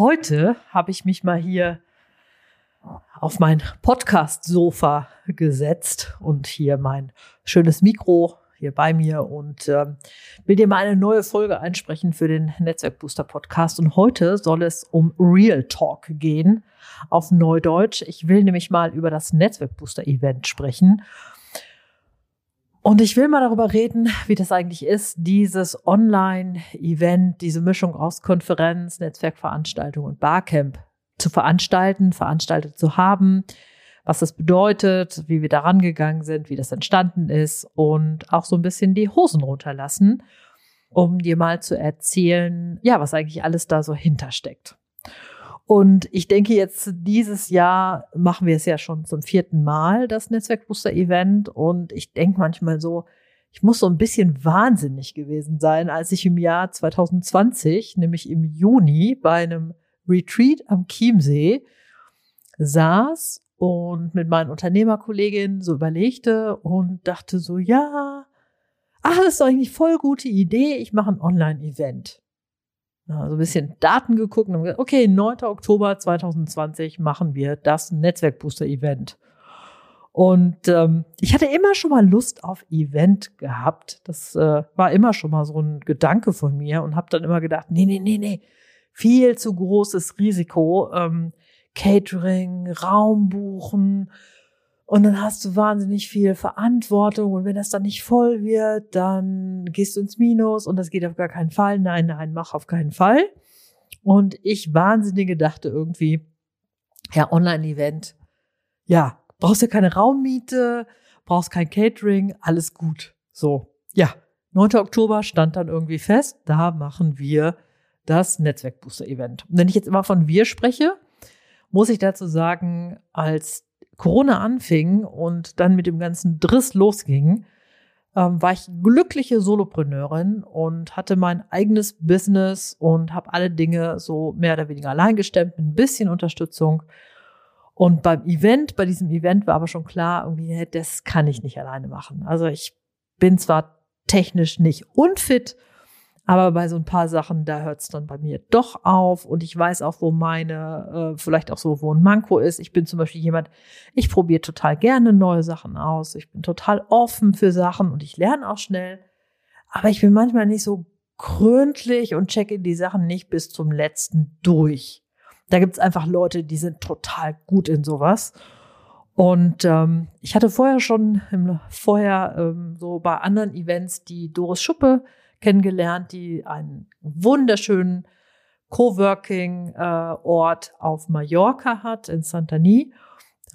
heute habe ich mich mal hier auf mein Podcast-Sofa gesetzt und hier mein schönes Mikro hier bei mir und äh, will dir mal eine neue Folge einsprechen für den Netzwerkbooster Podcast. Und heute soll es um Real Talk gehen auf Neudeutsch. Ich will nämlich mal über das Netzwerkbooster Event sprechen. Und ich will mal darüber reden, wie das eigentlich ist, dieses Online-Event, diese Mischung aus Konferenz, Netzwerkveranstaltung und Barcamp zu veranstalten, veranstaltet zu haben, was das bedeutet, wie wir daran gegangen sind, wie das entstanden ist und auch so ein bisschen die Hosen runterlassen, um dir mal zu erzählen, ja, was eigentlich alles da so hintersteckt. Und ich denke jetzt, dieses Jahr machen wir es ja schon zum vierten Mal, das Netzwerkbooster-Event. Und ich denke manchmal so, ich muss so ein bisschen wahnsinnig gewesen sein, als ich im Jahr 2020, nämlich im Juni, bei einem Retreat am Chiemsee saß und mit meinen Unternehmerkolleginnen so überlegte und dachte so, ja, ach, das ist eigentlich voll gute Idee, ich mache ein Online-Event so ein bisschen Daten geguckt und gesagt, okay, 9. Oktober 2020 machen wir das Netzwerkbooster-Event. Und ähm, ich hatte immer schon mal Lust auf Event gehabt. Das äh, war immer schon mal so ein Gedanke von mir und habe dann immer gedacht, nee, nee, nee, nee, viel zu großes Risiko. Ähm, Catering, Raum buchen, und dann hast du wahnsinnig viel Verantwortung. Und wenn das dann nicht voll wird, dann gehst du ins Minus und das geht auf gar keinen Fall. Nein, nein, mach auf keinen Fall. Und ich wahnsinnige dachte irgendwie, ja, Online-Event. Ja, brauchst ja keine Raummiete, brauchst kein Catering, alles gut. So, ja, 9. Oktober stand dann irgendwie fest, da machen wir das Netzwerkbooster-Event. Und wenn ich jetzt immer von wir spreche, muss ich dazu sagen, als Corona anfing und dann mit dem ganzen Driss losging, ähm, war ich glückliche Solopreneurin und hatte mein eigenes Business und habe alle Dinge so mehr oder weniger allein gestemmt mit ein bisschen Unterstützung. Und beim Event, bei diesem Event war aber schon klar, irgendwie, das kann ich nicht alleine machen. Also ich bin zwar technisch nicht unfit, Aber bei so ein paar Sachen, da hört es dann bei mir doch auf. Und ich weiß auch, wo meine, äh, vielleicht auch so, wo ein Manko ist. Ich bin zum Beispiel jemand, ich probiere total gerne neue Sachen aus. Ich bin total offen für Sachen und ich lerne auch schnell. Aber ich bin manchmal nicht so gründlich und checke die Sachen nicht bis zum letzten durch. Da gibt's einfach Leute, die sind total gut in sowas. Und ähm, ich hatte vorher schon im, vorher ähm, so bei anderen Events die Doris Schuppe kennengelernt, die einen wunderschönen Coworking-Ort äh, auf Mallorca hat, in Santani.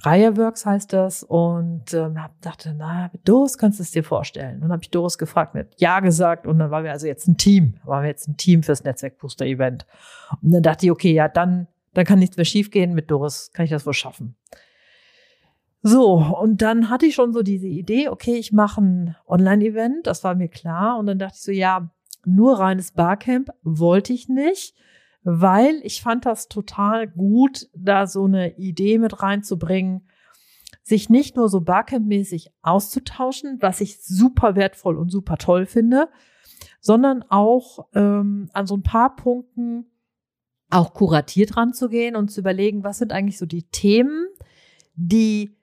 Reiheworks heißt das und ähm, dachte, na, Doris kannst du es dir vorstellen. Und dann habe ich Doris gefragt, mit Ja gesagt und dann waren wir also jetzt ein Team, waren wir jetzt ein Team fürs Netzwerkbooster-Event. Und dann dachte ich, okay, ja, dann, dann kann nichts mehr schiefgehen mit Doris, kann ich das wohl schaffen. So, und dann hatte ich schon so diese Idee, okay, ich mache ein Online-Event, das war mir klar. Und dann dachte ich so, ja, nur reines Barcamp wollte ich nicht, weil ich fand das total gut, da so eine Idee mit reinzubringen, sich nicht nur so Barcamp-mäßig auszutauschen, was ich super wertvoll und super toll finde, sondern auch ähm, an so ein paar Punkten auch kuratiert ranzugehen und zu überlegen, was sind eigentlich so die Themen, die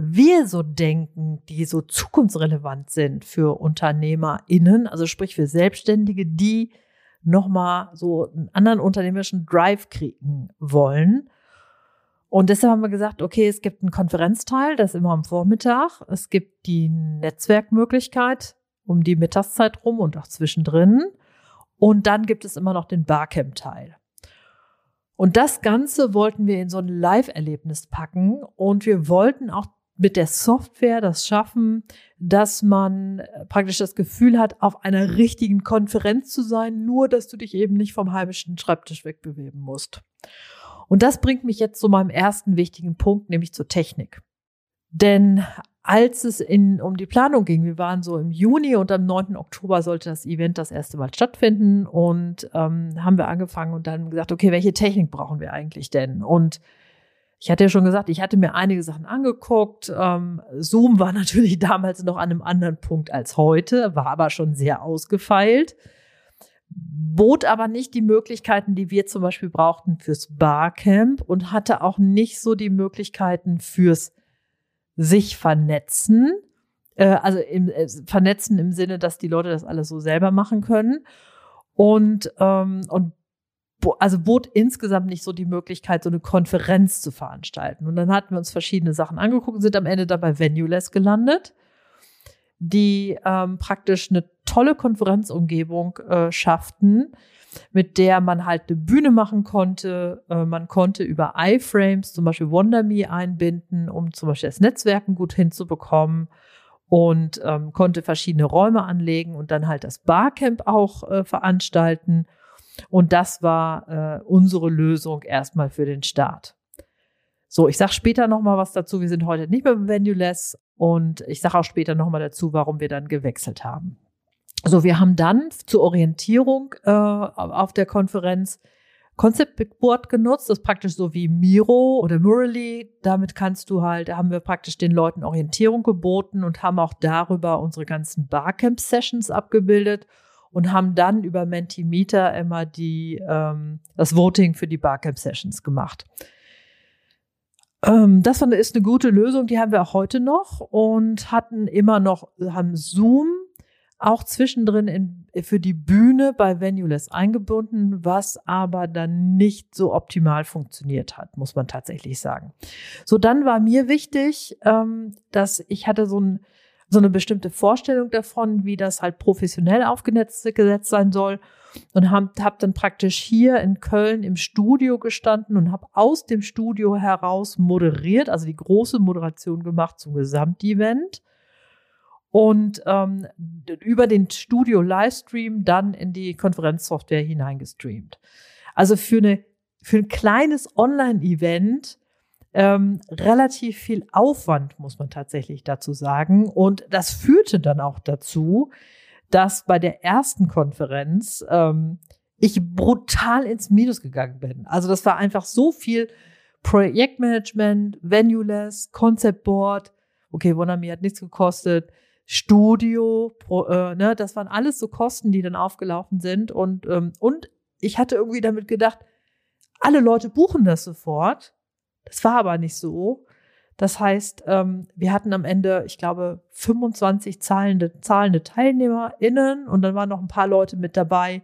wir so denken, die so zukunftsrelevant sind für UnternehmerInnen, also sprich für Selbstständige, die nochmal so einen anderen unternehmerischen Drive kriegen wollen. Und deshalb haben wir gesagt, okay, es gibt einen Konferenzteil, das ist immer am Vormittag. Es gibt die Netzwerkmöglichkeit um die Mittagszeit rum und auch zwischendrin. Und dann gibt es immer noch den Barcamp-Teil. Und das Ganze wollten wir in so ein Live-Erlebnis packen und wir wollten auch mit der Software das schaffen, dass man äh, praktisch das Gefühl hat, auf einer richtigen Konferenz zu sein, nur dass du dich eben nicht vom heimischen Schreibtisch wegbewegen musst. Und das bringt mich jetzt zu meinem ersten wichtigen Punkt, nämlich zur Technik. Denn als es in, um die Planung ging, wir waren so im Juni und am 9. Oktober sollte das Event das erste Mal stattfinden und ähm, haben wir angefangen und dann gesagt, okay, welche Technik brauchen wir eigentlich denn? Und ich hatte ja schon gesagt, ich hatte mir einige Sachen angeguckt. Ähm, Zoom war natürlich damals noch an einem anderen Punkt als heute, war aber schon sehr ausgefeilt, bot aber nicht die Möglichkeiten, die wir zum Beispiel brauchten fürs Barcamp und hatte auch nicht so die Möglichkeiten fürs sich vernetzen. Äh, also im, äh, vernetzen im Sinne, dass die Leute das alles so selber machen können. Und, ähm, und also bot insgesamt nicht so die Möglichkeit, so eine Konferenz zu veranstalten. Und dann hatten wir uns verschiedene Sachen angeguckt und sind am Ende dabei Venuless gelandet, die ähm, praktisch eine tolle Konferenzumgebung äh, schafften, mit der man halt eine Bühne machen konnte. Äh, man konnte über iFrames zum Beispiel WonderMe einbinden, um zum Beispiel das Netzwerken gut hinzubekommen und ähm, konnte verschiedene Räume anlegen und dann halt das Barcamp auch äh, veranstalten und das war äh, unsere Lösung erstmal für den Start. So, ich sage später nochmal was dazu. Wir sind heute nicht mehr beim Venuless und ich sage auch später nochmal dazu, warum wir dann gewechselt haben. So, wir haben dann zur Orientierung äh, auf der Konferenz Concept Board genutzt, das ist praktisch so wie Miro oder Murally. Damit kannst du halt, da haben wir praktisch den Leuten Orientierung geboten und haben auch darüber unsere ganzen Barcamp-Sessions abgebildet und haben dann über Mentimeter immer die, ähm, das Voting für die Barcamp Sessions gemacht. Ähm, das ist eine gute Lösung, die haben wir auch heute noch und hatten immer noch, haben Zoom auch zwischendrin in, für die Bühne bei Venuless eingebunden, was aber dann nicht so optimal funktioniert hat, muss man tatsächlich sagen. So, dann war mir wichtig, ähm, dass ich hatte so ein so eine bestimmte Vorstellung davon, wie das halt professionell aufgesetzt sein soll. Und habe hab dann praktisch hier in Köln im Studio gestanden und habe aus dem Studio heraus moderiert, also die große Moderation gemacht zum Gesamtevent. Und ähm, über den Studio-Livestream dann in die Konferenzsoftware hineingestreamt. Also für, eine, für ein kleines Online-Event ähm, relativ viel Aufwand, muss man tatsächlich dazu sagen. Und das führte dann auch dazu, dass bei der ersten Konferenz ähm, ich brutal ins Minus gegangen bin. Also das war einfach so viel Projektmanagement, Venuless, Concept Board. Okay, Wonami hat nichts gekostet. Studio, pro, äh, ne, das waren alles so Kosten, die dann aufgelaufen sind. Und, ähm, und ich hatte irgendwie damit gedacht, alle Leute buchen das sofort. Das war aber nicht so. Das heißt, ähm, wir hatten am Ende, ich glaube, 25 zahlende, zahlende TeilnehmerInnen und dann waren noch ein paar Leute mit dabei,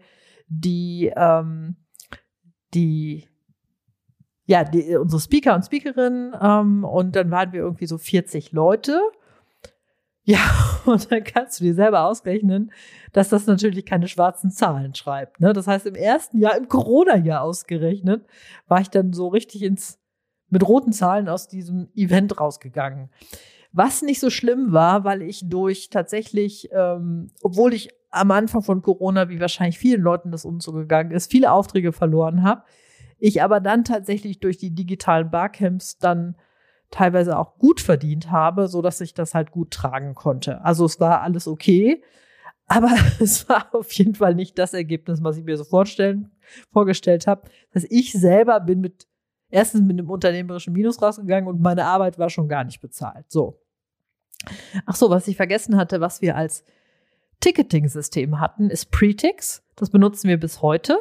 die, ähm, die ja, die, unsere Speaker und Speakerinnen ähm, und dann waren wir irgendwie so 40 Leute. Ja, und dann kannst du dir selber ausrechnen, dass das natürlich keine schwarzen Zahlen schreibt. Ne? Das heißt, im ersten Jahr, im Corona-Jahr ausgerechnet, war ich dann so richtig ins, mit roten Zahlen aus diesem Event rausgegangen. Was nicht so schlimm war, weil ich durch tatsächlich, ähm, obwohl ich am Anfang von Corona, wie wahrscheinlich vielen Leuten das umzugegangen ist, viele Aufträge verloren habe, ich aber dann tatsächlich durch die digitalen Barcamps dann teilweise auch gut verdient habe, so dass ich das halt gut tragen konnte. Also es war alles okay, aber es war auf jeden Fall nicht das Ergebnis, was ich mir so vorstellen, vorgestellt habe. Dass ich selber bin mit erstens mit einem unternehmerischen Minus rausgegangen und meine Arbeit war schon gar nicht bezahlt. So. Ach so, was ich vergessen hatte, was wir als Ticketing-System hatten, ist Pretix. Das benutzen wir bis heute.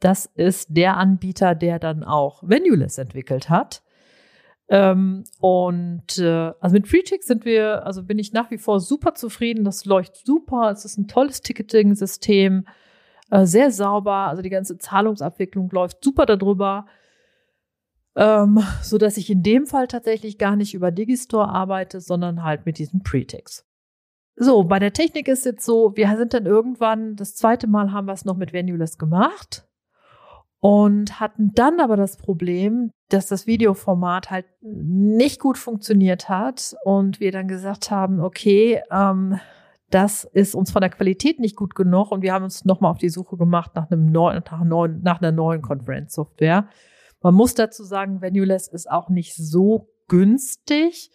Das ist der Anbieter, der dann auch Venuless entwickelt hat. Ähm, und äh, also mit FreeTix sind wir, also bin ich nach wie vor super zufrieden. Das läuft super. Es ist ein tolles Ticketing-System, äh, sehr sauber. Also die ganze Zahlungsabwicklung läuft super darüber. Ähm, so dass ich in dem Fall tatsächlich gar nicht über Digistore arbeite, sondern halt mit diesem Pretix. So, bei der Technik ist jetzt so, wir sind dann irgendwann, das zweite Mal haben wir es noch mit Venuless gemacht und hatten dann aber das Problem, dass das Videoformat halt nicht gut funktioniert hat und wir dann gesagt haben, okay, ähm, das ist uns von der Qualität nicht gut genug und wir haben uns nochmal auf die Suche gemacht nach einem neuen, nach, neuen, nach einer neuen Konferenzsoftware. Man muss dazu sagen, Venuless ist auch nicht so günstig.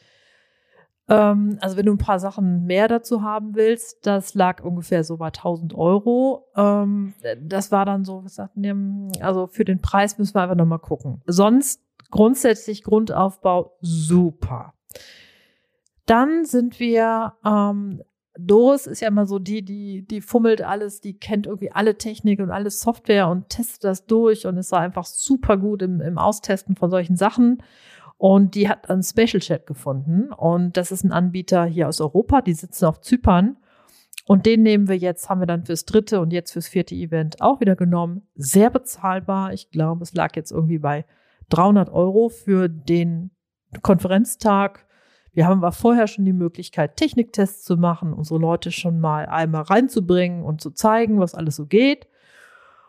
Ähm, also wenn du ein paar Sachen mehr dazu haben willst, das lag ungefähr so bei 1000 Euro. Ähm, das war dann so, wir sagten, also für den Preis müssen wir einfach nochmal gucken. Sonst grundsätzlich Grundaufbau super. Dann sind wir, ähm, Doris ist ja immer so die, die, die fummelt alles, die kennt irgendwie alle Technik und alle Software und testet das durch und ist da einfach super gut im, im Austesten von solchen Sachen. Und die hat einen Special Chat gefunden. Und das ist ein Anbieter hier aus Europa. Die sitzen auf Zypern. Und den nehmen wir jetzt, haben wir dann fürs dritte und jetzt fürs vierte Event auch wieder genommen. Sehr bezahlbar. Ich glaube, es lag jetzt irgendwie bei 300 Euro für den Konferenztag. Wir haben aber vorher schon die Möglichkeit, Techniktests zu machen, unsere Leute schon mal einmal reinzubringen und zu zeigen, was alles so geht.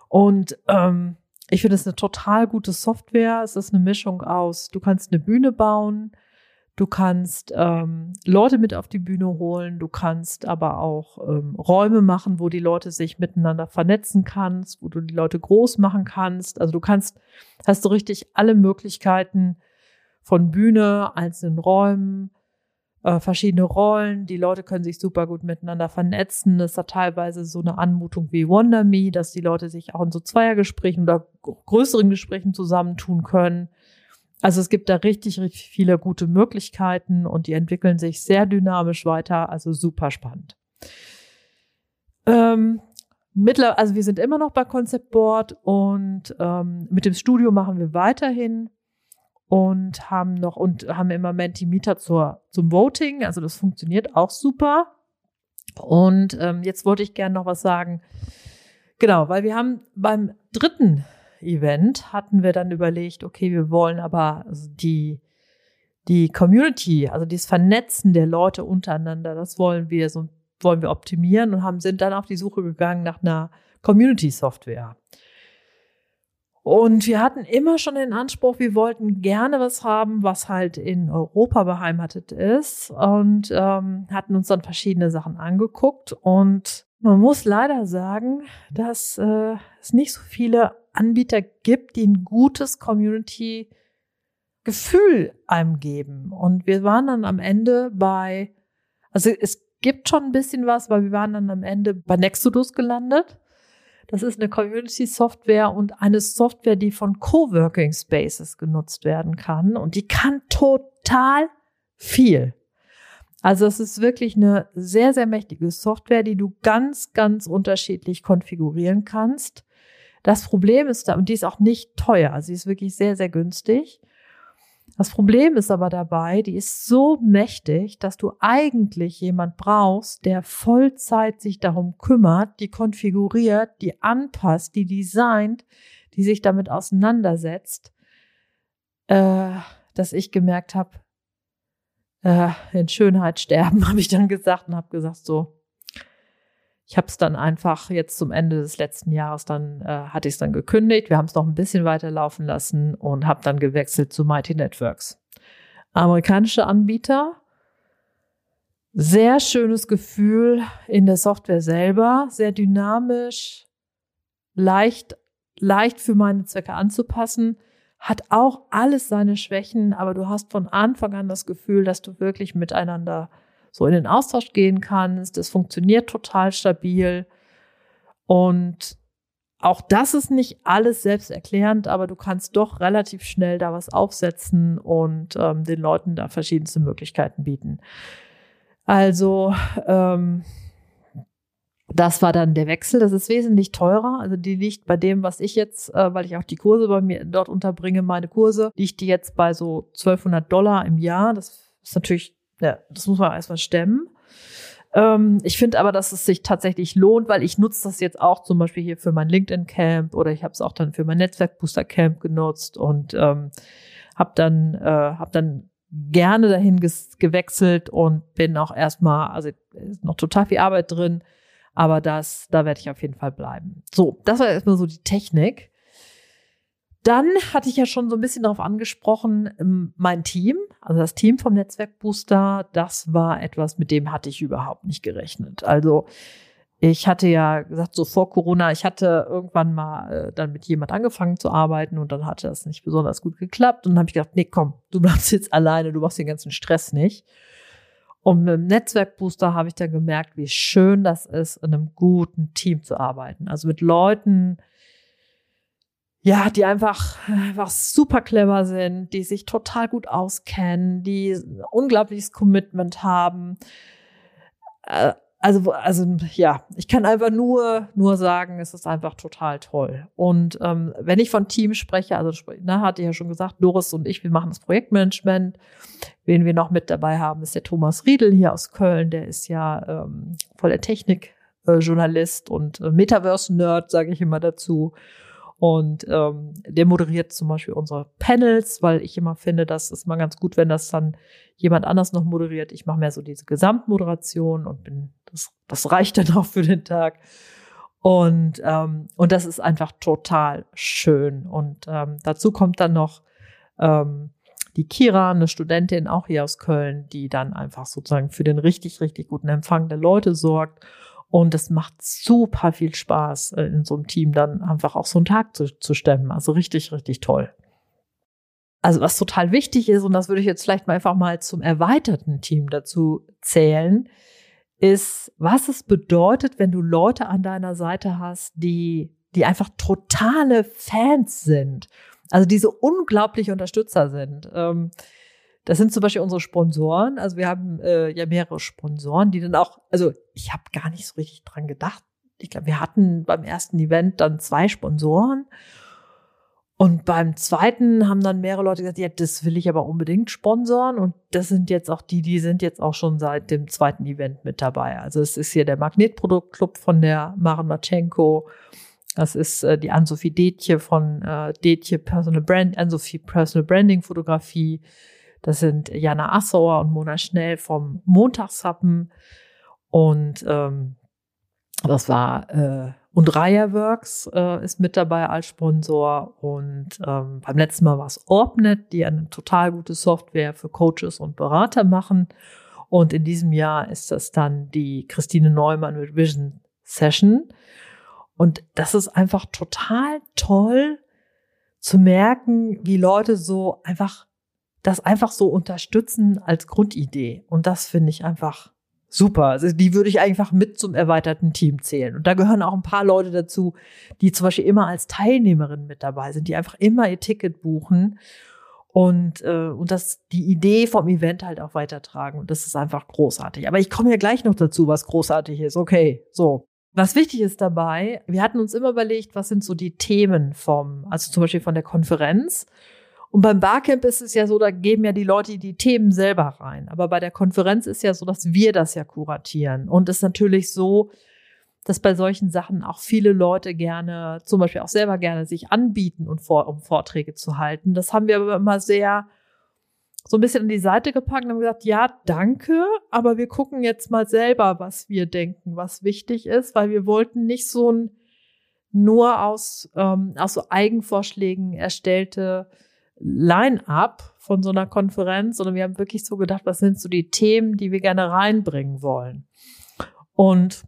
Und ähm, ich finde es eine total gute Software. Es ist eine Mischung aus, du kannst eine Bühne bauen, du kannst ähm, Leute mit auf die Bühne holen, du kannst aber auch ähm, Räume machen, wo die Leute sich miteinander vernetzen kannst, wo du die Leute groß machen kannst. Also du kannst, hast du richtig alle Möglichkeiten von Bühne, einzelnen Räumen, äh, verschiedene Rollen. Die Leute können sich super gut miteinander vernetzen. Es hat teilweise so eine Anmutung wie Wonder Me, dass die Leute sich auch in so Zweiergesprächen oder größeren Gesprächen zusammentun können. Also es gibt da richtig, richtig viele gute Möglichkeiten und die entwickeln sich sehr dynamisch weiter. Also super spannend. Ähm, mittler, also wir sind immer noch bei Concept Board und ähm, mit dem Studio machen wir weiterhin und haben noch und haben immer Mentimeter zur, zum Voting. Also das funktioniert auch super. Und ähm, jetzt wollte ich gerne noch was sagen. Genau, weil wir haben beim dritten Event hatten wir dann überlegt, okay, wir wollen aber die die Community, also das Vernetzen der Leute untereinander, das wollen wir so wollen wir optimieren und haben sind dann auf die Suche gegangen nach einer Community Software. Und wir hatten immer schon den Anspruch, wir wollten gerne was haben, was halt in Europa beheimatet ist und ähm, hatten uns dann verschiedene Sachen angeguckt. Und man muss leider sagen, dass äh, es nicht so viele Anbieter gibt, die ein gutes Community-Gefühl einem geben. Und wir waren dann am Ende bei, also es gibt schon ein bisschen was, aber wir waren dann am Ende bei Nexodus gelandet. Das ist eine Community-Software und eine Software, die von Coworking Spaces genutzt werden kann. Und die kann total viel. Also es ist wirklich eine sehr, sehr mächtige Software, die du ganz, ganz unterschiedlich konfigurieren kannst. Das Problem ist da, und die ist auch nicht teuer, also sie ist wirklich sehr, sehr günstig. Das Problem ist aber dabei, die ist so mächtig, dass du eigentlich jemand brauchst, der Vollzeit sich darum kümmert, die konfiguriert, die anpasst, die designt, die sich damit auseinandersetzt, äh, dass ich gemerkt habe, äh, in Schönheit sterben, habe ich dann gesagt und habe gesagt, so, ich habe es dann einfach jetzt zum Ende des letzten Jahres, dann äh, hatte ich es dann gekündigt. Wir haben es noch ein bisschen weiter laufen lassen und habe dann gewechselt zu Mighty Networks. Amerikanische Anbieter. Sehr schönes Gefühl in der Software selber, sehr dynamisch, leicht, leicht für meine Zwecke anzupassen, hat auch alles seine Schwächen, aber du hast von Anfang an das Gefühl, dass du wirklich miteinander so in den Austausch gehen kannst. Das funktioniert total stabil. Und auch das ist nicht alles selbsterklärend, aber du kannst doch relativ schnell da was aufsetzen und ähm, den Leuten da verschiedenste Möglichkeiten bieten. Also ähm, das war dann der Wechsel. Das ist wesentlich teurer. Also die liegt bei dem, was ich jetzt, äh, weil ich auch die Kurse bei mir dort unterbringe, meine Kurse, liegt die jetzt bei so 1200 Dollar im Jahr. Das ist natürlich ja, das muss man erstmal stemmen. Ähm, ich finde aber, dass es sich tatsächlich lohnt, weil ich nutze das jetzt auch zum Beispiel hier für mein LinkedIn-Camp oder ich habe es auch dann für mein Netzwerk-Booster-Camp genutzt und ähm, habe dann, äh, hab dann gerne dahin gewechselt und bin auch erstmal, also ist noch total viel Arbeit drin, aber das, da werde ich auf jeden Fall bleiben. So, das war erstmal so die Technik. Dann hatte ich ja schon so ein bisschen darauf angesprochen, ähm, mein Team, also das Team vom Netzwerk Booster, das war etwas, mit dem hatte ich überhaupt nicht gerechnet. Also ich hatte ja gesagt, so vor Corona, ich hatte irgendwann mal äh, dann mit jemand angefangen zu arbeiten und dann hatte das nicht besonders gut geklappt. Und dann habe ich gedacht, nee, komm, du bleibst jetzt alleine, du machst den ganzen Stress nicht. Und mit dem Netzwerkbooster habe ich dann gemerkt, wie schön das ist, in einem guten Team zu arbeiten. Also mit Leuten, ja, die einfach, einfach super clever sind, die sich total gut auskennen, die ein unglaubliches Commitment haben. Äh, also, also ja, ich kann einfach nur, nur sagen, es ist einfach total toll. Und ähm, wenn ich von Team spreche, also ne, hatte ich ja schon gesagt, Doris und ich, wir machen das Projektmanagement. Wen wir noch mit dabei haben, ist der Thomas Riedel hier aus Köln. Der ist ja ähm, voll der Technikjournalist und äh, Metaverse-Nerd, sage ich immer dazu. Und ähm, der moderiert zum Beispiel unsere Panels, weil ich immer finde, das ist mal ganz gut, wenn das dann jemand anders noch moderiert. Ich mache mehr so diese Gesamtmoderation und bin, das, das reicht dann auch für den Tag. Und, ähm, und das ist einfach total schön. Und ähm, dazu kommt dann noch ähm, die Kira, eine Studentin auch hier aus Köln, die dann einfach sozusagen für den richtig, richtig guten Empfang der Leute sorgt und es macht super viel Spaß, äh, in so einem Team dann einfach auch so einen Tag zu, zu stemmen. Also richtig, richtig toll. Also was total wichtig ist, und das würde ich jetzt vielleicht mal einfach mal zum erweiterten Team dazu zählen, ist, was es bedeutet, wenn du Leute an deiner Seite hast, die, die einfach totale Fans sind. Also diese unglaubliche Unterstützer sind. Ähm, das sind zum Beispiel unsere Sponsoren. Also wir haben äh, ja mehrere Sponsoren, die dann auch, also ich habe gar nicht so richtig dran gedacht. Ich glaube, wir hatten beim ersten Event dann zwei Sponsoren. Und beim zweiten haben dann mehrere Leute gesagt, ja, das will ich aber unbedingt sponsoren. Und das sind jetzt auch die, die sind jetzt auch schon seit dem zweiten Event mit dabei. Also es ist hier der Magnetproduktclub von der Maren Matschenko. Das ist äh, die Ann-Sophie Detje von äh, Detje Personal Brand, Ann-Sophie Personal Branding Fotografie. Das sind Jana Assauer und Mona Schnell vom Montagshappen. Und ähm, das war äh, und Raya Works äh, ist mit dabei als Sponsor. Und ähm, beim letzten Mal war es Orbnet, die eine total gute Software für Coaches und Berater machen. Und in diesem Jahr ist das dann die Christine Neumann mit Vision Session. Und das ist einfach total toll zu merken, wie Leute so einfach das einfach so unterstützen als Grundidee. Und das finde ich einfach super. Also die würde ich einfach mit zum erweiterten Team zählen. Und da gehören auch ein paar Leute dazu, die zum Beispiel immer als Teilnehmerin mit dabei sind, die einfach immer ihr Ticket buchen. und, äh, und das, die Idee vom Event halt auch weitertragen. Und das ist einfach großartig. Aber ich komme ja gleich noch dazu, was großartig ist. Okay, so. Was wichtig ist dabei, wir hatten uns immer überlegt, was sind so die Themen vom, also zum Beispiel von der Konferenz. Und beim Barcamp ist es ja so, da geben ja die Leute die Themen selber rein. Aber bei der Konferenz ist ja so, dass wir das ja kuratieren. Und es ist natürlich so, dass bei solchen Sachen auch viele Leute gerne, zum Beispiel auch selber gerne sich anbieten, und vor, um Vorträge zu halten. Das haben wir aber immer sehr so ein bisschen an die Seite gepackt und haben gesagt, ja, danke, aber wir gucken jetzt mal selber, was wir denken, was wichtig ist, weil wir wollten nicht so ein nur aus, ähm, aus so Eigenvorschlägen erstellte Line-up von so einer Konferenz, sondern wir haben wirklich so gedacht, was sind so die Themen, die wir gerne reinbringen wollen. Und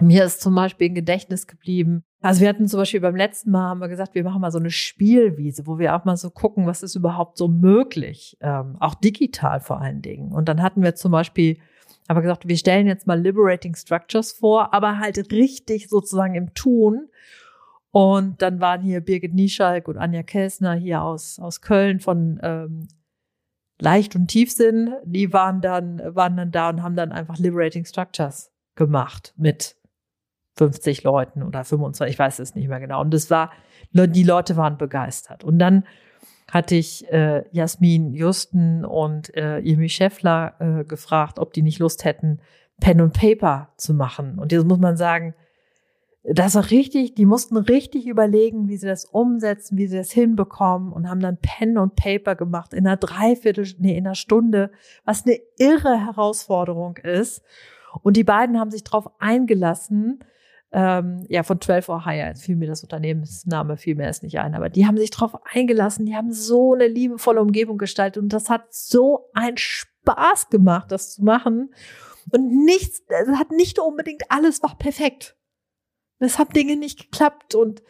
mir ist zum Beispiel im Gedächtnis geblieben. Also wir hatten zum Beispiel beim letzten Mal haben wir gesagt, wir machen mal so eine Spielwiese, wo wir auch mal so gucken, was ist überhaupt so möglich, ähm, auch digital vor allen Dingen. Und dann hatten wir zum Beispiel, haben wir gesagt, wir stellen jetzt mal Liberating Structures vor, aber halt richtig sozusagen im Tun. Und dann waren hier Birgit Nieschalk und Anja Kessner hier aus, aus Köln von ähm, Leicht und Tiefsinn. Die waren dann, waren dann da und haben dann einfach Liberating Structures gemacht mit 50 Leuten oder 25, ich weiß es nicht mehr genau. Und das war, die Leute waren begeistert. Und dann hatte ich äh, Jasmin Justen und äh, Jimmy Scheffler äh, gefragt, ob die nicht Lust hätten, Pen und Paper zu machen. Und jetzt muss man sagen, das war richtig, die mussten richtig überlegen, wie sie das umsetzen, wie sie das hinbekommen und haben dann Pen und Paper gemacht in einer Dreiviertel, nee, in einer Stunde, was eine irre Herausforderung ist. Und die beiden haben sich darauf eingelassen, ähm, ja, von 12 Uhr Higher, fiel mir das Unternehmensname, fiel mir nicht ein, aber die haben sich darauf eingelassen, die haben so eine liebevolle Umgebung gestaltet und das hat so einen Spaß gemacht, das zu machen. Und nichts, es hat nicht unbedingt alles war perfekt. Es hat Dinge nicht geklappt und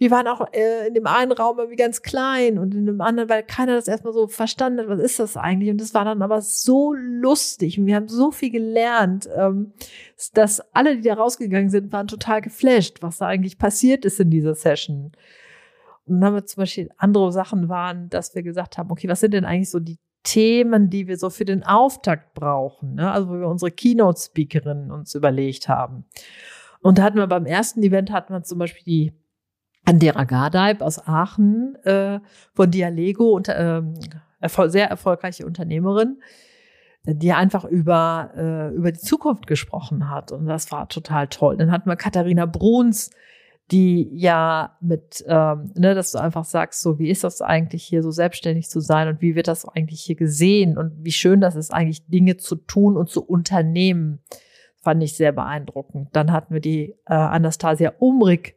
wir waren auch äh, in dem einen Raum irgendwie ganz klein und in dem anderen, weil keiner das erstmal so verstanden hat, was ist das eigentlich? Und das war dann aber so lustig und wir haben so viel gelernt, ähm, dass alle, die da rausgegangen sind, waren total geflasht, was da eigentlich passiert ist in dieser Session. Und dann haben wir zum Beispiel andere Sachen waren, dass wir gesagt haben, okay, was sind denn eigentlich so die Themen, die wir so für den Auftakt brauchen? Ne? Also wo wir unsere Keynote-Speakerinnen uns überlegt haben. Und da hatten wir beim ersten Event hatten wir zum Beispiel die Andera Gardeib aus Aachen äh, von Dialego, und, ähm, erfol sehr erfolgreiche Unternehmerin, die einfach über, äh, über die Zukunft gesprochen hat. Und das war total toll. Dann hatten wir Katharina Bruns, die ja mit, ähm, ne, dass du einfach sagst, so wie ist das eigentlich hier so selbstständig zu sein und wie wird das eigentlich hier gesehen und wie schön das ist eigentlich Dinge zu tun und zu unternehmen, fand ich sehr beeindruckend. Dann hatten wir die äh, Anastasia Umrig,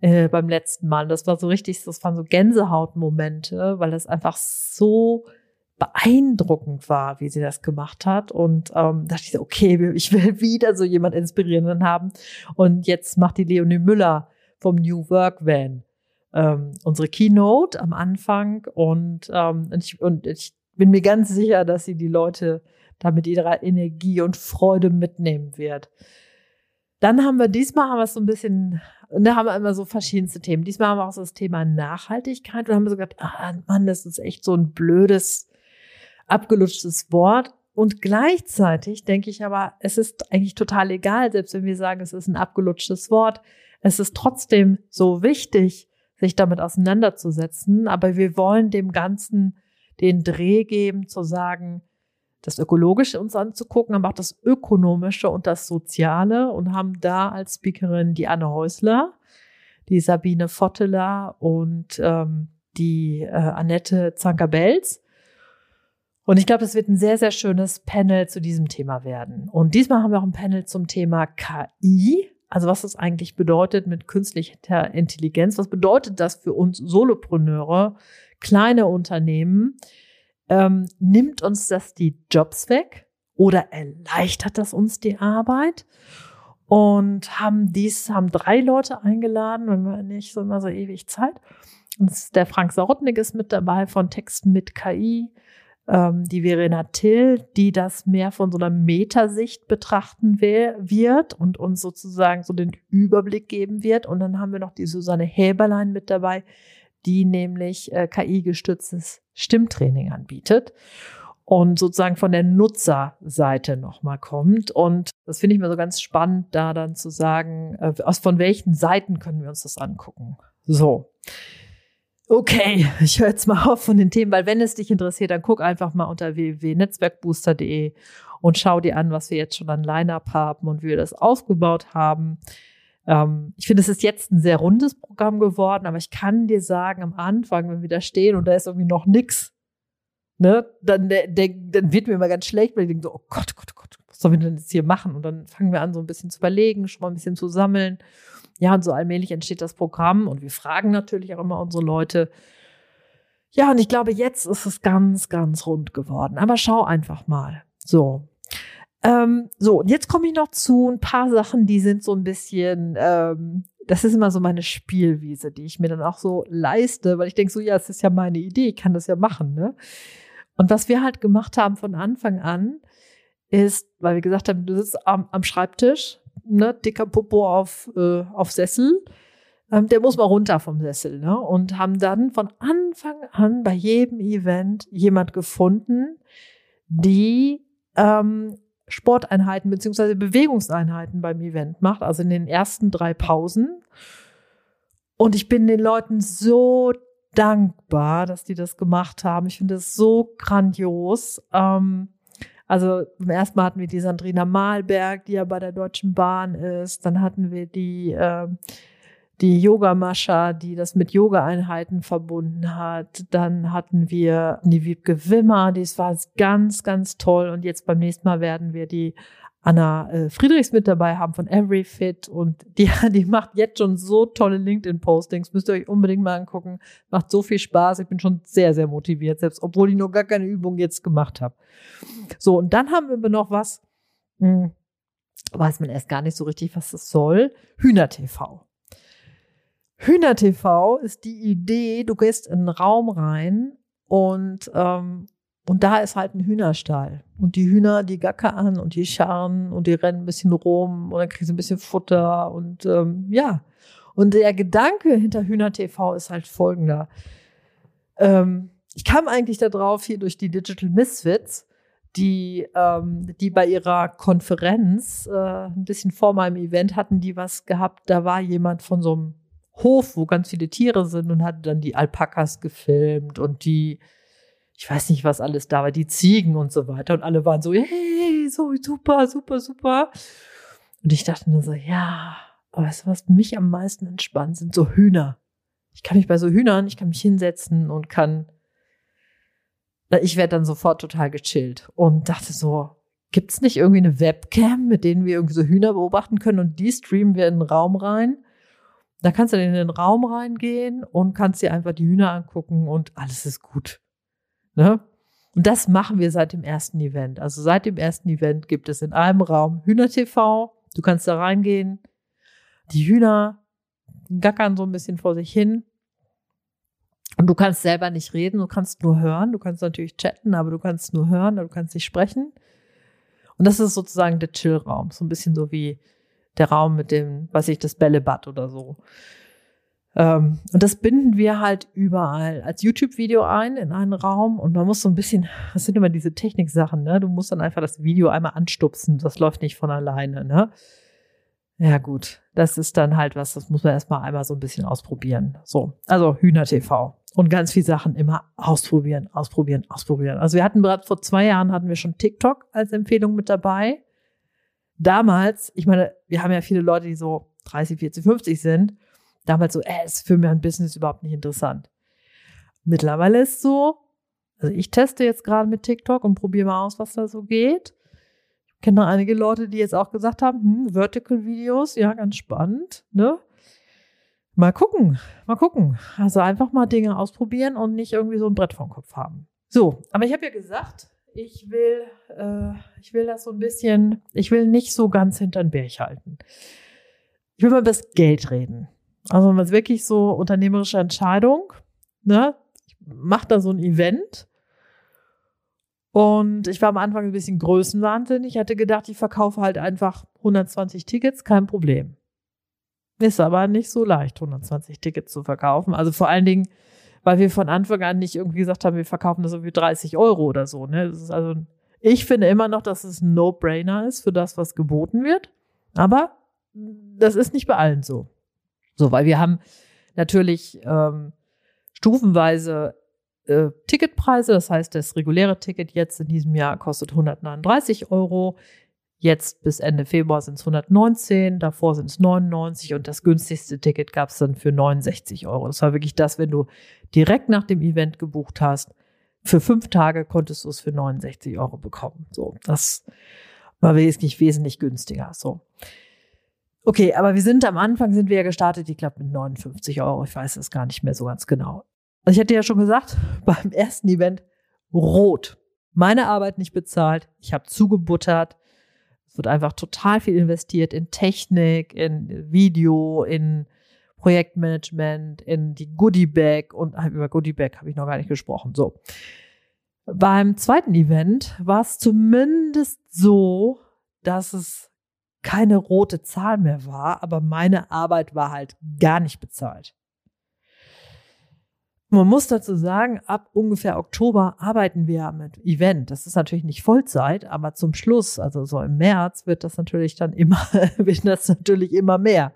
äh, beim letzten Mal. Das war so richtig, das waren so Gänsehautmomente, weil es einfach so beeindruckend war, wie sie das gemacht hat. Und ähm, dachte ich so, okay, ich will wieder so jemand Inspirierenden haben. Und jetzt macht die Leonie Müller vom New Work Van ähm, unsere Keynote am Anfang. Und, ähm, und, ich, und ich bin mir ganz sicher, dass sie die Leute da mit ihrer Energie und Freude mitnehmen wird. Dann haben wir diesmal haben wir es so ein bisschen, da haben wir immer so verschiedenste Themen. Diesmal haben wir auch so das Thema Nachhaltigkeit und haben so gesagt, ah Mann, das ist echt so ein blödes, abgelutschtes Wort. Und gleichzeitig denke ich aber, es ist eigentlich total egal, selbst wenn wir sagen, es ist ein abgelutschtes Wort. Es ist trotzdem so wichtig, sich damit auseinanderzusetzen. Aber wir wollen dem Ganzen den Dreh geben, zu sagen, das Ökologische uns anzugucken, aber auch das Ökonomische und das Soziale und haben da als Speakerin die Anne Häusler, die Sabine Votteler und ähm, die äh, Annette Zanker-Belz. Und ich glaube, es wird ein sehr, sehr schönes Panel zu diesem Thema werden. Und diesmal haben wir auch ein Panel zum Thema KI. Also was das eigentlich bedeutet mit künstlicher Intelligenz. Was bedeutet das für uns Solopreneure, kleine Unternehmen? Ähm, nimmt uns das die Jobs weg oder erleichtert das uns die Arbeit? Und haben dies, haben drei Leute eingeladen, wenn wir nicht so immer so ewig Zeit. Und der Frank Sautnik ist mit dabei von Texten mit KI, ähm, die Verena Till, die das mehr von so einer Metasicht betrachten wird und uns sozusagen so den Überblick geben wird. Und dann haben wir noch die Susanne Häberlein mit dabei, die nämlich äh, KI-gestütztes Stimmtraining anbietet und sozusagen von der Nutzerseite nochmal kommt. Und das finde ich mir so ganz spannend, da dann zu sagen, äh, aus von welchen Seiten können wir uns das angucken. So. Okay, ich höre jetzt mal auf von den Themen, weil wenn es dich interessiert, dann guck einfach mal unter www.netzwerkbooster.de und schau dir an, was wir jetzt schon an Line-Up haben und wie wir das aufgebaut haben. Ähm, ich finde, es ist jetzt ein sehr rundes Programm geworden, aber ich kann dir sagen, am Anfang, wenn wir da stehen und da ist irgendwie noch nix, ne, dann, der, dann wird mir immer ganz schlecht, weil ich denke so, oh Gott, Gott, Gott, was sollen wir denn jetzt hier machen? Und dann fangen wir an, so ein bisschen zu überlegen, schon mal ein bisschen zu sammeln. Ja, und so allmählich entsteht das Programm und wir fragen natürlich auch immer unsere Leute. Ja, und ich glaube, jetzt ist es ganz, ganz rund geworden. Aber schau einfach mal. So. Ähm, so, und jetzt komme ich noch zu ein paar Sachen, die sind so ein bisschen, ähm, das ist immer so meine Spielwiese, die ich mir dann auch so leiste, weil ich denke so, ja, es ist ja meine Idee, ich kann das ja machen, ne? Und was wir halt gemacht haben von Anfang an, ist, weil wir gesagt haben, du sitzt am, am Schreibtisch, ne, dicker Popo auf, äh, auf Sessel, ähm, der muss mal runter vom Sessel, ne? Und haben dann von Anfang an bei jedem Event jemand gefunden, die ähm, Sporteinheiten beziehungsweise Bewegungseinheiten beim Event macht, also in den ersten drei Pausen. Und ich bin den Leuten so dankbar, dass die das gemacht haben. Ich finde das so grandios. Ähm, also beim ersten Mal hatten wir die Sandrina Malberg, die ja bei der Deutschen Bahn ist. Dann hatten wir die äh, die Yoga-Mascha, die das mit Yoga-Einheiten verbunden hat. Dann hatten wir die Wiebke Wimmer, das war ganz, ganz toll. Und jetzt beim nächsten Mal werden wir die Anna äh, Friedrichs mit dabei haben von Everyfit und die, die macht jetzt schon so tolle LinkedIn-Postings. Müsst ihr euch unbedingt mal angucken. Macht so viel Spaß. Ich bin schon sehr, sehr motiviert, selbst obwohl ich noch gar keine Übung jetzt gemacht habe. So, und dann haben wir noch was, hm, weiß man erst gar nicht so richtig, was das soll. Hühner-TV. Hühner-TV ist die Idee, du gehst in einen Raum rein und, ähm, und da ist halt ein Hühnerstall. Und die Hühner, die gackern und die scharren und die rennen ein bisschen rum und dann kriegst du ein bisschen Futter und ähm, ja. Und der Gedanke hinter Hühner-TV ist halt folgender. Ähm, ich kam eigentlich darauf hier durch die Digital Misfits, die, ähm, die bei ihrer Konferenz äh, ein bisschen vor meinem Event hatten, die was gehabt. Da war jemand von so einem Hof, wo ganz viele Tiere sind und hat dann die Alpakas gefilmt und die, ich weiß nicht, was alles da war, die Ziegen und so weiter. Und alle waren so, hey, so super, super, super. Und ich dachte nur so, ja, aber weißt du, was mich am meisten entspannt, sind so Hühner. Ich kann mich bei so Hühnern, ich kann mich hinsetzen und kann, ich werde dann sofort total gechillt und dachte so, gibt's nicht irgendwie eine Webcam, mit denen wir irgendwie so Hühner beobachten können und die streamen wir in den Raum rein? Da kannst du in den Raum reingehen und kannst dir einfach die Hühner angucken und alles ist gut. Ne? Und das machen wir seit dem ersten Event. Also seit dem ersten Event gibt es in einem Raum Hühner-TV. Du kannst da reingehen. Die Hühner gackern so ein bisschen vor sich hin. Und du kannst selber nicht reden, du kannst nur hören. Du kannst natürlich chatten, aber du kannst nur hören, du kannst nicht sprechen. Und das ist sozusagen der Chillraum. So ein bisschen so wie der Raum mit dem, was ich, das Bällebad oder so. Ähm, und das binden wir halt überall als YouTube-Video ein in einen Raum und man muss so ein bisschen, das sind immer diese Techniksachen, ne? Du musst dann einfach das Video einmal anstupsen, das läuft nicht von alleine, ne? Ja, gut. Das ist dann halt was, das muss man erstmal einmal so ein bisschen ausprobieren. So. Also Hühner TV. Und ganz viele Sachen immer ausprobieren, ausprobieren, ausprobieren. Also wir hatten bereits vor zwei Jahren hatten wir schon TikTok als Empfehlung mit dabei damals, ich meine, wir haben ja viele Leute, die so 30, 40, 50 sind, damals so, äh, ist für mein Business überhaupt nicht interessant. Mittlerweile ist so, also ich teste jetzt gerade mit TikTok und probiere mal aus, was da so geht. Ich kenne noch einige Leute, die jetzt auch gesagt haben, hm, Vertical-Videos, ja, ganz spannend, ne? Mal gucken, mal gucken. Also einfach mal Dinge ausprobieren und nicht irgendwie so ein Brett vom Kopf haben. So, aber ich habe ja gesagt, ich will, äh, ich will das so ein bisschen, ich will nicht so ganz hinter den Berg halten. Ich will mal über das Geld reden. Also was wirklich so unternehmerische Entscheidung. Ne? Ich mache da so ein Event. Und ich war am Anfang ein bisschen größenwahnsinnig. Ich hatte gedacht, ich verkaufe halt einfach 120 Tickets, kein Problem. Ist aber nicht so leicht, 120 Tickets zu verkaufen. Also vor allen Dingen, weil wir von Anfang an nicht irgendwie gesagt haben, wir verkaufen das irgendwie 30 Euro oder so. Ne? Also, ich finde immer noch, dass es ein No-Brainer ist für das, was geboten wird. Aber das ist nicht bei allen so. So, weil wir haben natürlich ähm, stufenweise äh, Ticketpreise. Das heißt, das reguläre Ticket jetzt in diesem Jahr kostet 139 Euro. Jetzt bis Ende Februar sind es 119, davor sind es 99 und das günstigste Ticket gab es dann für 69 Euro. Das war wirklich das, wenn du direkt nach dem Event gebucht hast. Für fünf Tage konntest du es für 69 Euro bekommen. So, das war wesentlich, wesentlich günstiger. So. Okay, aber wir sind am Anfang sind wir ja gestartet, ich glaube mit 59 Euro. Ich weiß es gar nicht mehr so ganz genau. Also ich hatte ja schon gesagt, beim ersten Event rot. Meine Arbeit nicht bezahlt. Ich habe zugebuttert. Es wird einfach total viel investiert in Technik, in Video, in Projektmanagement, in die Goodie Bag und ah, über Goodie Bag habe ich noch gar nicht gesprochen. So. Beim zweiten Event war es zumindest so, dass es keine rote Zahl mehr war, aber meine Arbeit war halt gar nicht bezahlt. Man muss dazu sagen, ab ungefähr Oktober arbeiten wir mit Event. Das ist natürlich nicht Vollzeit, aber zum Schluss, also so im März, wird das natürlich dann immer, wird das natürlich immer mehr.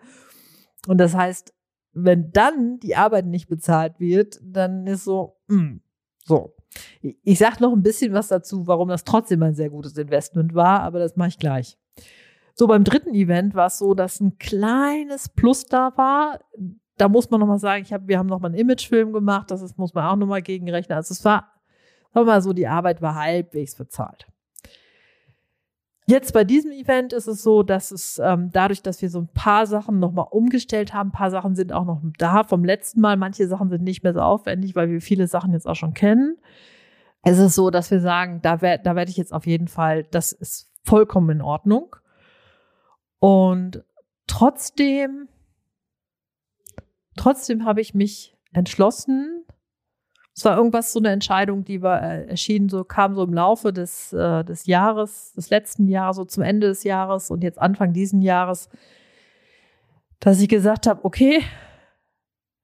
Und das heißt, wenn dann die Arbeit nicht bezahlt wird, dann ist so, mh, hm, so. Ich sage noch ein bisschen was dazu, warum das trotzdem ein sehr gutes Investment war, aber das mache ich gleich. So, beim dritten Event war es so, dass ein kleines Plus da war da muss man nochmal sagen, ich hab, wir haben nochmal einen Imagefilm gemacht, das ist, muss man auch nochmal gegenrechnen. Also es war, sagen wir mal so, die Arbeit war halbwegs bezahlt. Jetzt bei diesem Event ist es so, dass es ähm, dadurch, dass wir so ein paar Sachen nochmal umgestellt haben, ein paar Sachen sind auch noch da vom letzten Mal, manche Sachen sind nicht mehr so aufwendig, weil wir viele Sachen jetzt auch schon kennen. Es ist so, dass wir sagen, da, werd, da werde ich jetzt auf jeden Fall, das ist vollkommen in Ordnung. Und trotzdem Trotzdem habe ich mich entschlossen. Es war irgendwas, so eine Entscheidung, die war äh, erschienen, so kam so im Laufe des, äh, des Jahres, des letzten Jahres, so zum Ende des Jahres und jetzt Anfang diesen Jahres, dass ich gesagt habe, okay,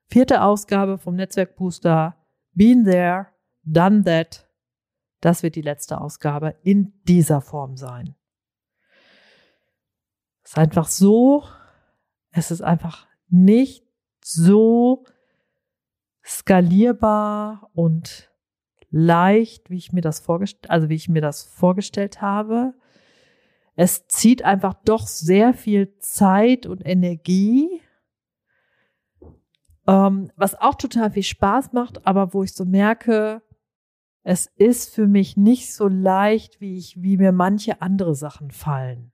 vierte Ausgabe vom Netzwerkbooster, been there, done that. Das wird die letzte Ausgabe in dieser Form sein. Es ist einfach so, es ist einfach nicht so skalierbar und leicht, wie ich mir das vorgestellt, also wie ich mir das vorgestellt habe. Es zieht einfach doch sehr viel Zeit und Energie, ähm, was auch total viel Spaß macht, aber wo ich so merke, es ist für mich nicht so leicht, wie ich, wie mir manche andere Sachen fallen.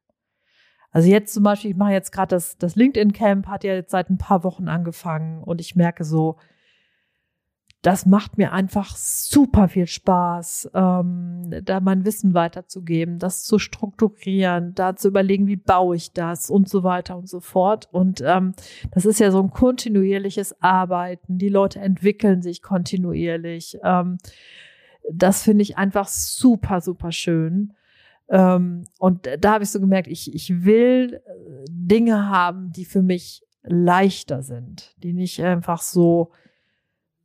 Also jetzt zum Beispiel, ich mache jetzt gerade das, das LinkedIn Camp, hat ja jetzt seit ein paar Wochen angefangen und ich merke so, das macht mir einfach super viel Spaß, ähm, da mein Wissen weiterzugeben, das zu strukturieren, da zu überlegen, wie baue ich das und so weiter und so fort. Und ähm, das ist ja so ein kontinuierliches Arbeiten. Die Leute entwickeln sich kontinuierlich. Ähm, das finde ich einfach super, super schön. Ähm, und da habe ich so gemerkt, ich, ich will äh, Dinge haben, die für mich leichter sind, die nicht einfach so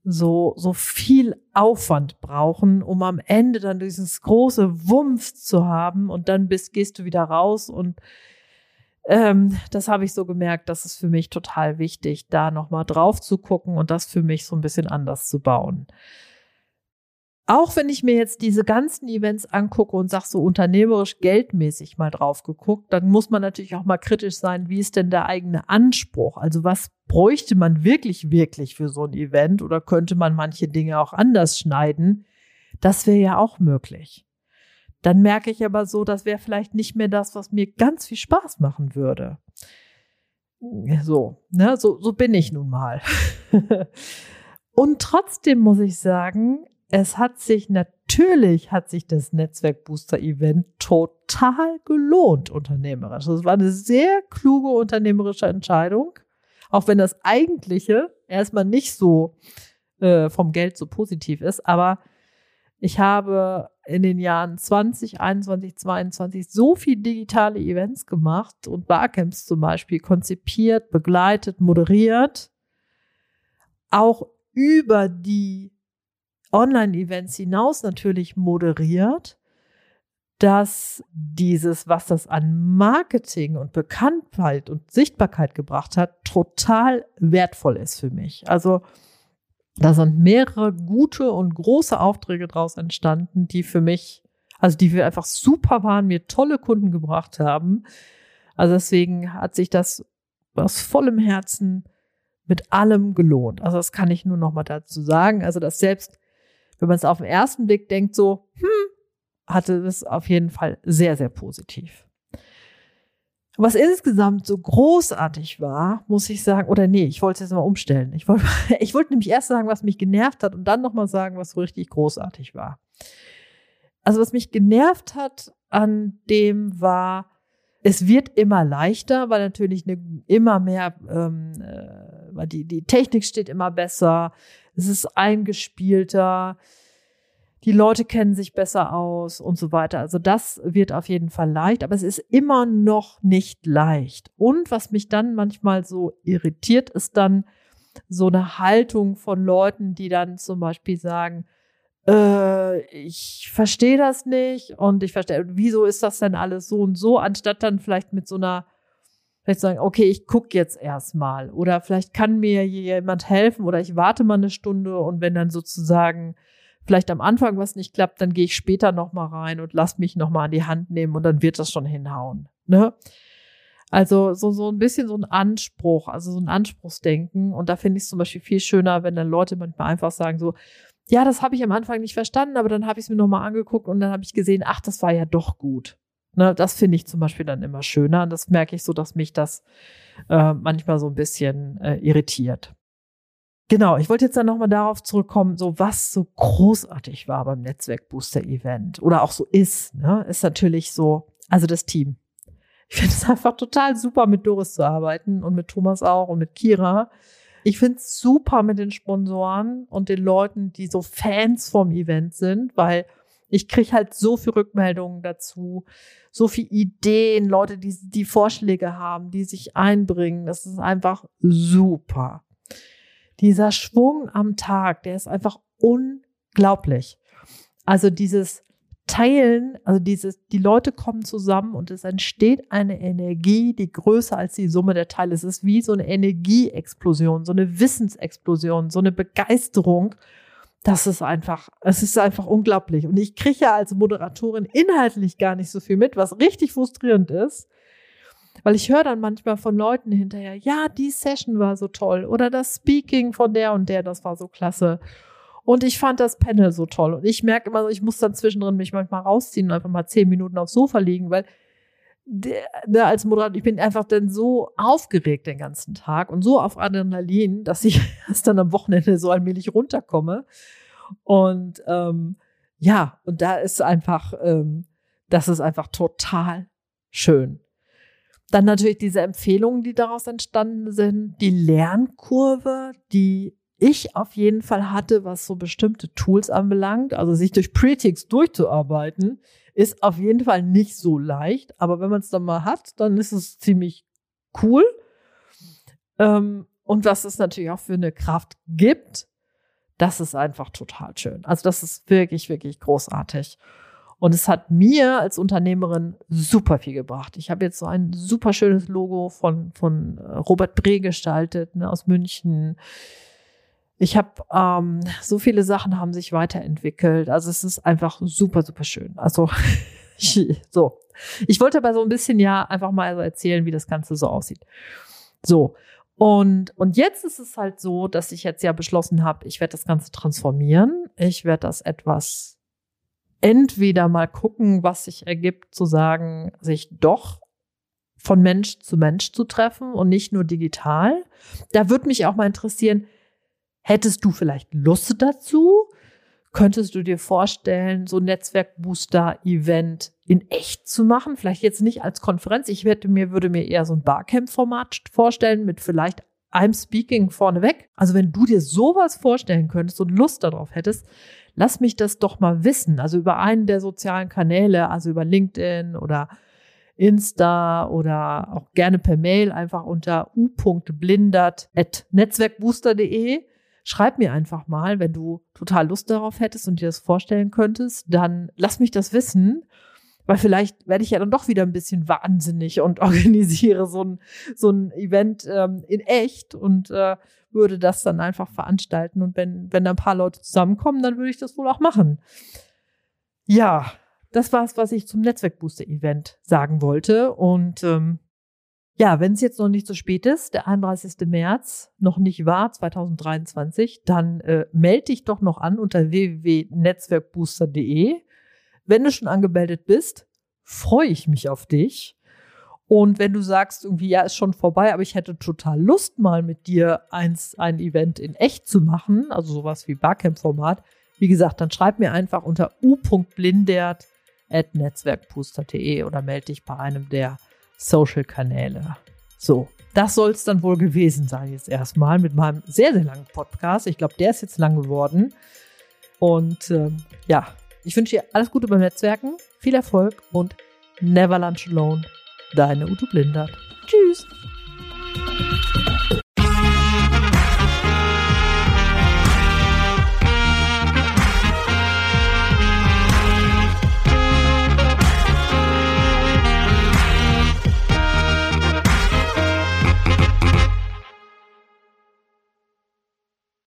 so, so viel Aufwand brauchen, um am Ende dann dieses große Wumpf zu haben und dann bist, gehst du wieder raus. Und ähm, das habe ich so gemerkt, das ist für mich total wichtig, da nochmal drauf zu gucken und das für mich so ein bisschen anders zu bauen auch wenn ich mir jetzt diese ganzen Events angucke und sage so unternehmerisch geldmäßig mal drauf geguckt, dann muss man natürlich auch mal kritisch sein, wie ist denn der eigene Anspruch? Also was bräuchte man wirklich, wirklich für so ein Event oder könnte man manche Dinge auch anders schneiden? Das wäre ja auch möglich. Dann merke ich aber so, das wäre vielleicht nicht mehr das, was mir ganz viel Spaß machen würde. So, ne, so, so bin ich nun mal. Und trotzdem muss ich sagen, es hat sich natürlich, hat sich das Netzwerkbooster-Event total gelohnt, unternehmerisch. Es war eine sehr kluge unternehmerische Entscheidung, auch wenn das eigentliche erstmal nicht so äh, vom Geld so positiv ist, aber Ich habe in den Jahren 20, 21, 22 so viel digitale Events gemacht und Barcamps zum Beispiel konzipiert, begleitet, moderiert, auch über die Online-Events hinaus natürlich moderiert, dass dieses, was das an Marketing und Bekanntheit und Sichtbarkeit gebracht hat, total wertvoll ist für mich. Also da sind mehrere gute und große Aufträge draus entstanden, die für mich, also die wir einfach super waren, mir tolle Kunden gebracht haben. Also deswegen hat sich das aus vollem Herzen mit allem gelohnt. Also das kann ich nur noch mal dazu sagen. Also dass selbst, wenn man es auf den ersten Blick denkt, so, hm, hatte das auf jeden Fall sehr, sehr positiv. Was insgesamt so großartig war, muss ich sagen, oder nee, ich wollte es jetzt mal umstellen. Ich wollte, ich wollte nämlich erst sagen, was mich genervt hat und dann nochmal sagen, was so richtig großartig war. Also was mich genervt hat an dem war, es wird immer leichter, weil natürlich eine, immer mehr, ähm, äh, weil die, die Technik steht immer besser, es ist eingespielter, die Leute kennen sich besser aus und so weiter. Also das wird auf jeden Fall leicht, aber es ist immer noch nicht leicht. Und was mich dann manchmal so irritiert, ist dann so eine Haltung von Leuten, die dann zum Beispiel sagen, äh, ich verstehe das nicht und ich verstehe, wieso ist das denn alles so und so, anstatt dann vielleicht mit so einer vielleicht sagen, okay, ich gucke jetzt erstmal oder vielleicht kann mir jemand helfen oder ich warte mal eine Stunde und wenn dann sozusagen vielleicht am Anfang was nicht klappt, dann gehe ich später noch mal rein und lass mich noch mal an die Hand nehmen und dann wird das schon hinhauen. Ne? Also so, so ein bisschen so ein Anspruch, also so ein Anspruchsdenken. Und da finde ich es zum Beispiel viel schöner, wenn dann Leute manchmal einfach sagen so, ja, das habe ich am Anfang nicht verstanden, aber dann habe ich es mir nochmal angeguckt und dann habe ich gesehen, ach, das war ja doch gut. Ne, das finde ich zum Beispiel dann immer schöner. Und das merke ich so, dass mich das äh, manchmal so ein bisschen äh, irritiert. Genau, ich wollte jetzt dann nochmal darauf zurückkommen, so was so großartig war beim Netzwerkbooster-Event oder auch so ist, ne, ist natürlich so, also das Team. Ich finde es einfach total super, mit Doris zu arbeiten und mit Thomas auch und mit Kira. Ich finde es super mit den Sponsoren und den Leuten, die so Fans vom Event sind, weil ich kriege halt so viel Rückmeldungen dazu, so viel Ideen, Leute, die, die Vorschläge haben, die sich einbringen. Das ist einfach super. Dieser Schwung am Tag, der ist einfach unglaublich. Also dieses Teilen, also dieses, die Leute kommen zusammen und es entsteht eine Energie, die größer als die Summe der Teile. Es ist wie so eine Energieexplosion, so eine Wissensexplosion, so eine Begeisterung. Das ist einfach, es ist einfach unglaublich. Und ich kriege ja als Moderatorin inhaltlich gar nicht so viel mit, was richtig frustrierend ist. Weil ich höre dann manchmal von Leuten hinterher, ja, die Session war so toll oder das Speaking von der und der, das war so klasse. Und ich fand das Panel so toll. Und ich merke immer, ich muss dann zwischendrin mich manchmal rausziehen und einfach mal zehn Minuten aufs Sofa liegen, weil der, der als Moderator, ich bin einfach dann so aufgeregt den ganzen Tag und so auf Adrenalin, dass ich erst dann am Wochenende so allmählich runterkomme. Und ähm, ja, und da ist einfach, ähm, das ist einfach total schön. Dann natürlich diese Empfehlungen, die daraus entstanden sind, die Lernkurve, die ich auf jeden Fall hatte, was so bestimmte Tools anbelangt. Also sich durch Pretix durchzuarbeiten, ist auf jeden Fall nicht so leicht. Aber wenn man es dann mal hat, dann ist es ziemlich cool. Ähm, und was es natürlich auch für eine Kraft gibt, das ist einfach total schön. Also das ist wirklich, wirklich großartig. Und es hat mir als Unternehmerin super viel gebracht. Ich habe jetzt so ein super schönes Logo von, von äh, Robert Bree gestaltet, ne, aus München. Ich habe ähm, so viele Sachen haben sich weiterentwickelt. Also es ist einfach super, super schön. Also so. Ich wollte aber so ein bisschen ja einfach mal so erzählen, wie das Ganze so aussieht. So. Und, und jetzt ist es halt so, dass ich jetzt ja beschlossen habe, ich werde das Ganze transformieren. Ich werde das etwas entweder mal gucken, was sich ergibt, zu sagen, sich doch von Mensch zu Mensch zu treffen und nicht nur digital. Da würde mich auch mal interessieren, hättest du vielleicht Lust dazu? Könntest du dir vorstellen, so ein Netzwerkbooster-Event in echt zu machen? Vielleicht jetzt nicht als Konferenz. Ich hätte mir, würde mir eher so ein Barcamp-Format vorstellen mit vielleicht einem Speaking vorneweg. Also wenn du dir sowas vorstellen könntest und Lust darauf hättest, lass mich das doch mal wissen. Also über einen der sozialen Kanäle, also über LinkedIn oder Insta oder auch gerne per Mail einfach unter u.blindert.netzwerkbooster.de. Schreib mir einfach mal, wenn du total Lust darauf hättest und dir das vorstellen könntest, dann lass mich das wissen weil vielleicht werde ich ja dann doch wieder ein bisschen wahnsinnig und organisiere so ein, so ein Event ähm, in echt und äh, würde das dann einfach veranstalten. Und wenn, wenn da ein paar Leute zusammenkommen, dann würde ich das wohl auch machen. Ja, das war es, was ich zum Netzwerkbooster-Event sagen wollte. Und ähm, ja, wenn es jetzt noch nicht so spät ist, der 31. März noch nicht war, 2023, dann äh, melde dich doch noch an unter www.netzwerkbooster.de. Wenn du schon angemeldet bist, freue ich mich auf dich. Und wenn du sagst, irgendwie, ja, ist schon vorbei, aber ich hätte total Lust, mal mit dir eins, ein Event in echt zu machen, also sowas wie Barcamp-Format, wie gesagt, dann schreib mir einfach unter u.blindert.netzwerkpuster.de oder melde dich bei einem der Social-Kanäle. So, das soll es dann wohl gewesen sein jetzt erstmal mit meinem sehr, sehr langen Podcast. Ich glaube, der ist jetzt lang geworden. Und ähm, ja, ich wünsche dir alles Gute beim Netzwerken, viel Erfolg und never lunch alone. Deine Ute Blindert. Tschüss.